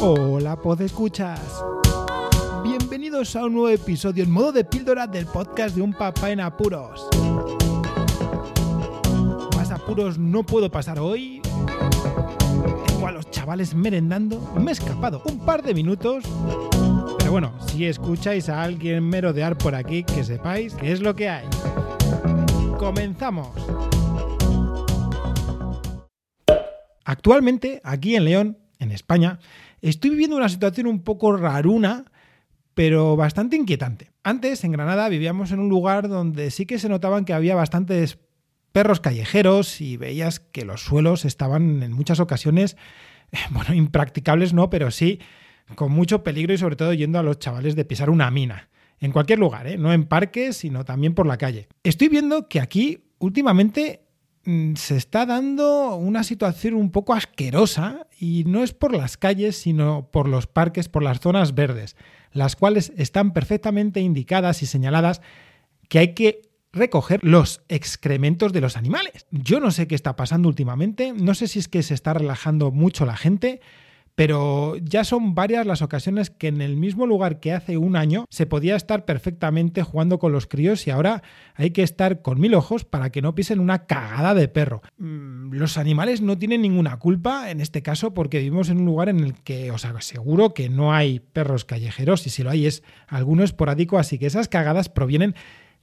Hola, escuchas. Bienvenidos a un nuevo episodio en modo de píldora del podcast de un papá en apuros. Más apuros no puedo pasar hoy. Tengo a los chavales merendando. Me he escapado un par de minutos. Pero bueno, si escucháis a alguien merodear por aquí, que sepáis qué es lo que hay. Comenzamos. Actualmente, aquí en León, en España, estoy viviendo una situación un poco raruna, pero bastante inquietante. Antes, en Granada, vivíamos en un lugar donde sí que se notaban que había bastantes perros callejeros y veías que los suelos estaban en muchas ocasiones, bueno, impracticables no, pero sí con mucho peligro y sobre todo yendo a los chavales de pisar una mina. En cualquier lugar, ¿eh? no en parques, sino también por la calle. Estoy viendo que aquí últimamente se está dando una situación un poco asquerosa y no es por las calles, sino por los parques, por las zonas verdes, las cuales están perfectamente indicadas y señaladas que hay que recoger los excrementos de los animales. Yo no sé qué está pasando últimamente, no sé si es que se está relajando mucho la gente, pero ya son varias las ocasiones que en el mismo lugar que hace un año se podía estar perfectamente jugando con los críos y ahora hay que estar con mil ojos para que no pisen una cagada de perro. Mm, los animales no tienen ninguna culpa en este caso porque vivimos en un lugar en el que os aseguro que no hay perros callejeros y si lo hay es alguno esporádico, así que esas cagadas provienen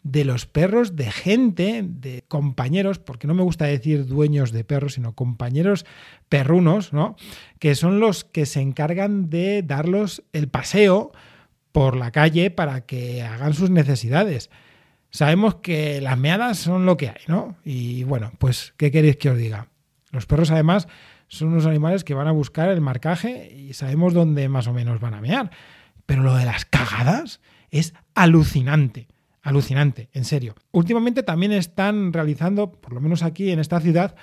de los perros de gente, de compañeros, porque no me gusta decir dueños de perros, sino compañeros perrunos, ¿no? Que son los que se encargan de darlos el paseo por la calle para que hagan sus necesidades. Sabemos que las meadas son lo que hay, ¿no? Y bueno, pues, ¿qué queréis que os diga? Los perros, además, son unos animales que van a buscar el marcaje y sabemos dónde más o menos van a mear. Pero lo de las cagadas es alucinante alucinante, en serio. Últimamente también están realizando, por lo menos aquí en esta ciudad,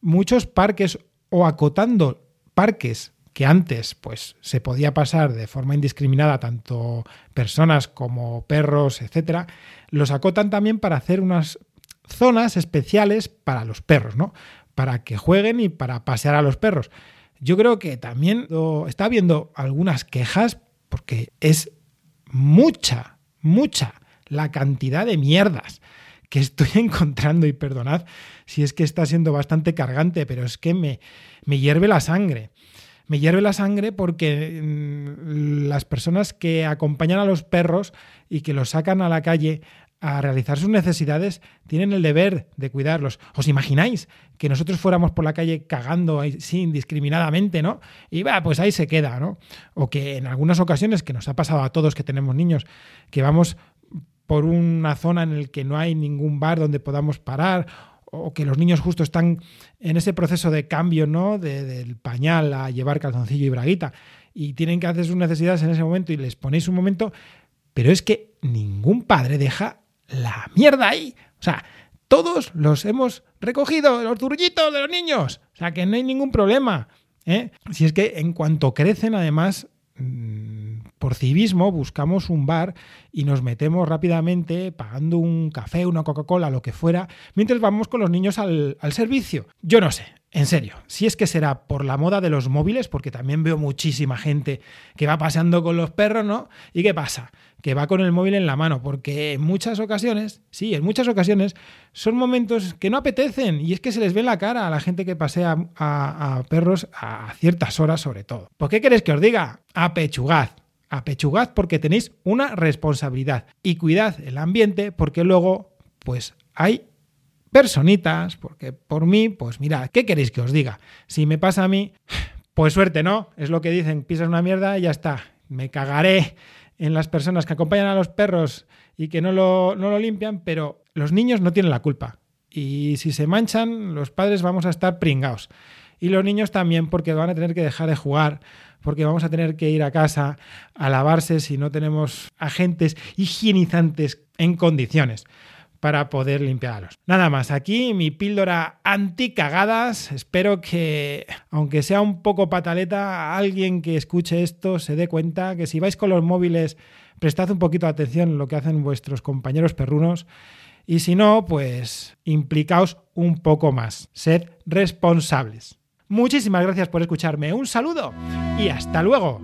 muchos parques o acotando parques que antes pues se podía pasar de forma indiscriminada tanto personas como perros, etcétera, los acotan también para hacer unas zonas especiales para los perros, ¿no? Para que jueguen y para pasear a los perros. Yo creo que también está habiendo algunas quejas porque es mucha, mucha la cantidad de mierdas que estoy encontrando y perdonad si es que está siendo bastante cargante, pero es que me, me hierve la sangre. Me hierve la sangre porque mm, las personas que acompañan a los perros y que los sacan a la calle a realizar sus necesidades tienen el deber de cuidarlos. ¿Os imagináis que nosotros fuéramos por la calle cagando así indiscriminadamente, ¿no? Y va, pues ahí se queda, ¿no? O que en algunas ocasiones, que nos ha pasado a todos que tenemos niños, que vamos por una zona en la que no hay ningún bar donde podamos parar o que los niños justo están en ese proceso de cambio, ¿no? del pañal a llevar calzoncillo y braguita y tienen que hacer sus necesidades en ese momento y les ponéis un momento, pero es que ningún padre deja la mierda ahí. O sea, todos los hemos recogido, los zurullitos de los niños. O sea, que no hay ningún problema. ¿eh? Si es que en cuanto crecen, además, por civismo buscamos un bar y nos metemos rápidamente pagando un café, una Coca-Cola, lo que fuera, mientras vamos con los niños al, servicio. Yo no sé, en serio, si es que será por la moda de los móviles, porque también veo muchísima gente que va paseando con los perros, ¿no? ¿Y qué pasa? Que va con el móvil en la mano, porque en muchas ocasiones, sí, en muchas ocasiones, son momentos que no apetecen y es que se les ve en la cara a la gente que pasea a, a perros a ciertas horas sobre todo. ¿Por qué queréis que os diga? Apechugad apechugad porque tenéis una responsabilidad y cuidad el ambiente porque luego pues hay personitas, porque por mí, pues mira, ¿qué queréis que os diga? Si me pasa a mí, pues suerte, ¿no? Es lo que dicen, pisas una mierda y ya está. Me cagaré en las personas que acompañan a los perros y que no lo, no lo limpian, pero los niños no tienen la culpa. Y si se manchan, los padres vamos a estar pringados. Y los niños también, porque van a tener que dejar de jugar porque vamos a tener que ir a casa a lavarse si no tenemos agentes higienizantes en condiciones para poder limpiarlos. Nada más, aquí mi píldora anti-cagadas. Espero que, aunque sea un poco pataleta, alguien que escuche esto se dé cuenta que si vais con los móviles, prestad un poquito de atención en lo que hacen vuestros compañeros perrunos. Y si no, pues implicaos un poco más. Sed responsables. Muchísimas gracias por escucharme, un saludo y hasta luego.